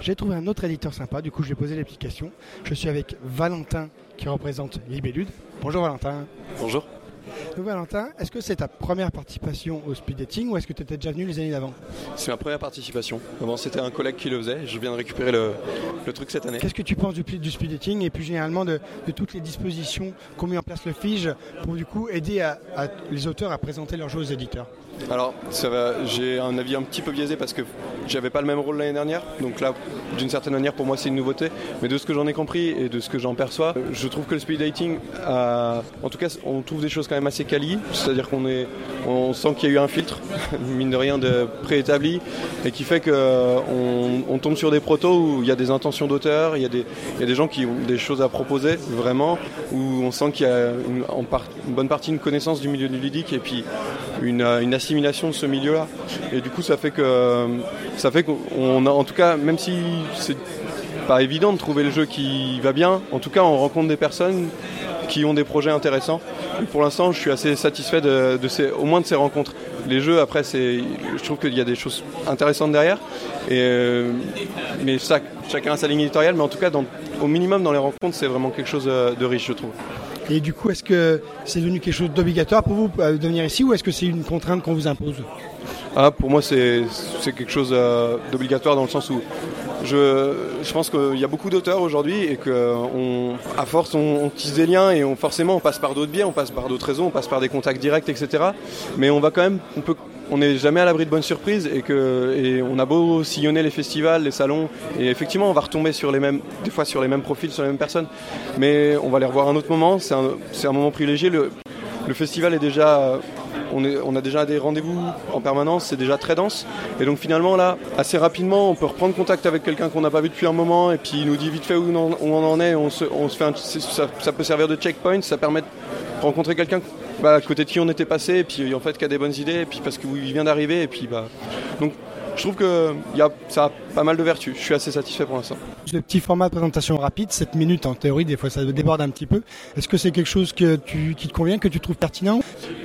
J'ai trouvé un autre éditeur sympa, du coup je vais poser l'application. Je suis avec Valentin qui représente Libellude. Bonjour Valentin. Bonjour. Valentin, est-ce que c'est ta première participation au speed dating ou est-ce que tu étais déjà venu les années d'avant? C'est ma première participation. Avant, c'était un collègue qui le faisait. Je viens de récupérer le, le truc cette année. Qu'est-ce que tu penses du, du speed dating et plus généralement de, de toutes les dispositions qu'ont mis en place le FIGE pour du coup aider à, à les auteurs à présenter leurs jeux aux éditeurs? Alors, ça va, j'ai un avis un petit peu biaisé parce que j'avais pas le même rôle l'année dernière. Donc là, d'une certaine manière, pour moi, c'est une nouveauté. Mais de ce que j'en ai compris et de ce que j'en perçois, je trouve que le speed dating, a- en tout cas, on trouve des choses quand même assez C'est-à-dire qu'on sent qu'il y a eu un filtre, mine de rien, de préétabli, et qui fait qu'on on tombe sur des protos où il y a des intentions d'auteur, il y, a des- gens qui ont des choses à proposer, vraiment, où on sent qu'il y a une, bonne partie une connaissance du milieu du ludique et puis une, euh, assimilation de ce milieu-là. Et du coup, ça fait ça fait qu'on a, en tout cas, même si c'est pas évident de trouver le jeu qui va bien, en tout cas, on rencontre des personnes qui ont des projets intéressants. Et pour l'instant, je suis assez satisfait de, de ces, au moins de ces rencontres. Les jeux, après, c'est, je trouve qu'il y a des choses intéressantes derrière. Et, euh, mais ça, chacun a sa ligne éditoriale, mais en tout cas, dans- au minimum dans les rencontres, c'est vraiment quelque chose euh, de riche, je trouve. Et du coup, est-ce que c'est devenu quelque chose d'obligatoire pour vous euh, de venir ici ou est-ce que c'est une contrainte qu'on vous impose? Ah, pour moi, c'est c'est quelque chose euh, d'obligatoire dans le sens où je, pense qu'il y a beaucoup d'auteurs aujourd'hui et qu'à force, on, tisse des liens et forcément, on passe par d'autres biais, on passe par d'autres réseaux, on passe par des contacts directs, etc. Mais on va quand même, on n'est jamais à l'abri de bonnes surprises et que on a beau sillonner les festivals, les salons et effectivement on va retomber sur les mêmes des fois sur les mêmes profils, sur les mêmes personnes, mais on va les revoir un autre moment. C'est un, moment privilégié. Le festival est déjà on, a déjà des rendez-vous en permanence, c'est déjà très dense. Et donc finalement là, assez rapidement, on peut reprendre contact avec quelqu'un qu'on n'a pas vu depuis un moment et puis il nous dit vite fait où, on en- est. On se, fait ça, peut servir de checkpoint, ça permet de rencontrer quelqu'un bah, à côté de qui on était passé et puis en fait qui a des bonnes idées et puis parce qu'il vient d'arriver et puis bah donc je trouve que y a, ça a pas mal de vertus. Je suis assez satisfait pour l'instant. Le petit format de présentation rapide, 7 minutes en théorie, des fois ça déborde un petit peu. Est-ce que c'est quelque chose qui te convient, que tu trouves pertinent?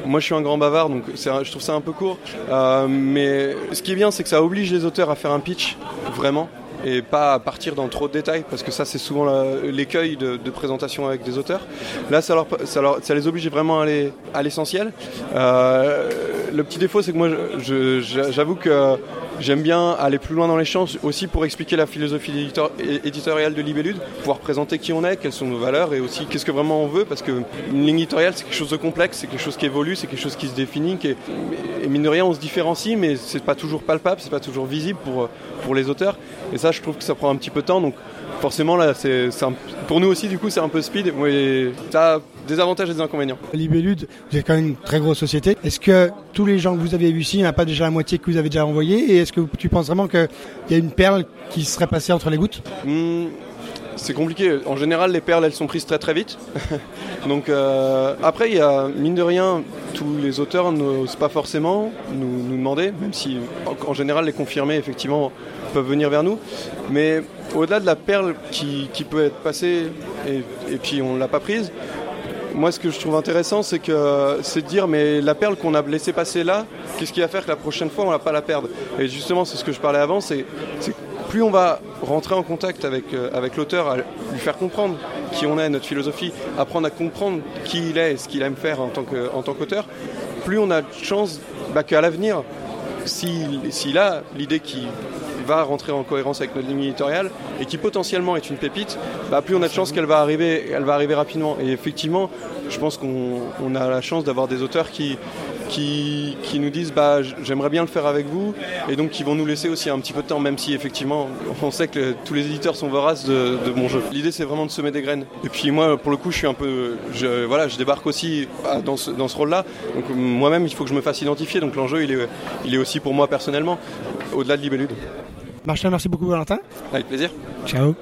Moi, je suis un grand bavard, donc je trouve ça un peu court. Euh, mais ce qui est bien, c'est que ça oblige les auteurs à faire un pitch, vraiment, et pas à partir dans trop de détails, parce que ça, c'est souvent l'écueil de, présentation avec des auteurs. Là, ça, leur, ça, les oblige vraiment à aller à l'essentiel. Euh, le petit défaut, c'est que moi, j'avoue que j'aime bien aller plus loin dans les champs, aussi pour expliquer la philosophie éditoriale de Libellude, pouvoir présenter qui on est, quelles sont nos valeurs, et aussi qu'est-ce que vraiment on veut, parce que une ligne éditoriale, c'est quelque chose de complexe, c'est quelque chose qui évolue, c'est quelque chose qui se définit, qui est- et mine de rien, on se différencie, mais c'est pas toujours palpable, c'est pas toujours visible pour, pour les auteurs, et ça, je trouve que ça prend un petit peu de temps, donc forcément, là, c'est pour nous aussi, du coup, c'est un peu speed, mais ça a des avantages et des inconvénients. Libellude, vous êtes quand même une très grosse société. Est-ce que tous les gens que vous avez vus ici, il n'y en a pas déjà la moitié que vous avez déjà envoyé Et est-ce que tu penses vraiment qu'il y a une perle qui serait passée entre les gouttes? Hmm, c'est compliqué. En général, les perles, elles sont prises très très vite. Donc euh, après, il y a mine de rien, tous les auteurs n'osent pas forcément nous, demander, même si en, général les confirmés effectivement peuvent venir vers nous. Mais au-delà de la perle qui, peut être passée et, et puis on l'a pas prise. Moi, ce que je trouve intéressant, c'est que c'est de dire, mais la perle qu'on a laissé passer là, qu'est-ce qui va faire que la prochaine fois, on va pas la perdre? Et justement, c'est ce que je parlais avant, c'est que plus on va rentrer en contact avec, euh, avec l'auteur, lui faire comprendre qui on est, notre philosophie, apprendre à comprendre qui il est et ce qu'il aime faire en tant qu'auteur, plus on a de chance bah, qu'à l'avenir, s'il s'il a l'idée qui va rentrer en cohérence avec notre ligne éditoriale et qui potentiellement est une pépite, bah, plus on a de chance qu'elle va arriver, elle va arriver rapidement. Et effectivement, je pense qu'on on a la chance d'avoir des auteurs qui, qui, nous disent bah, j'aimerais bien le faire avec vous et donc qui vont nous laisser aussi un petit peu de temps, même si effectivement on sait que tous les éditeurs sont voraces de, mon jeu. L'idée c'est vraiment de semer des graines. Et puis moi pour le coup je suis un peu, je, voilà, je débarque aussi ah, dans ce, dans ce rôle-là. Donc moi-même il faut que je me fasse identifier. Donc l'enjeu il est, il est aussi pour moi personnellement, au-delà de Libellude. Martin, merci beaucoup Valentin. Avec plaisir. Ciao.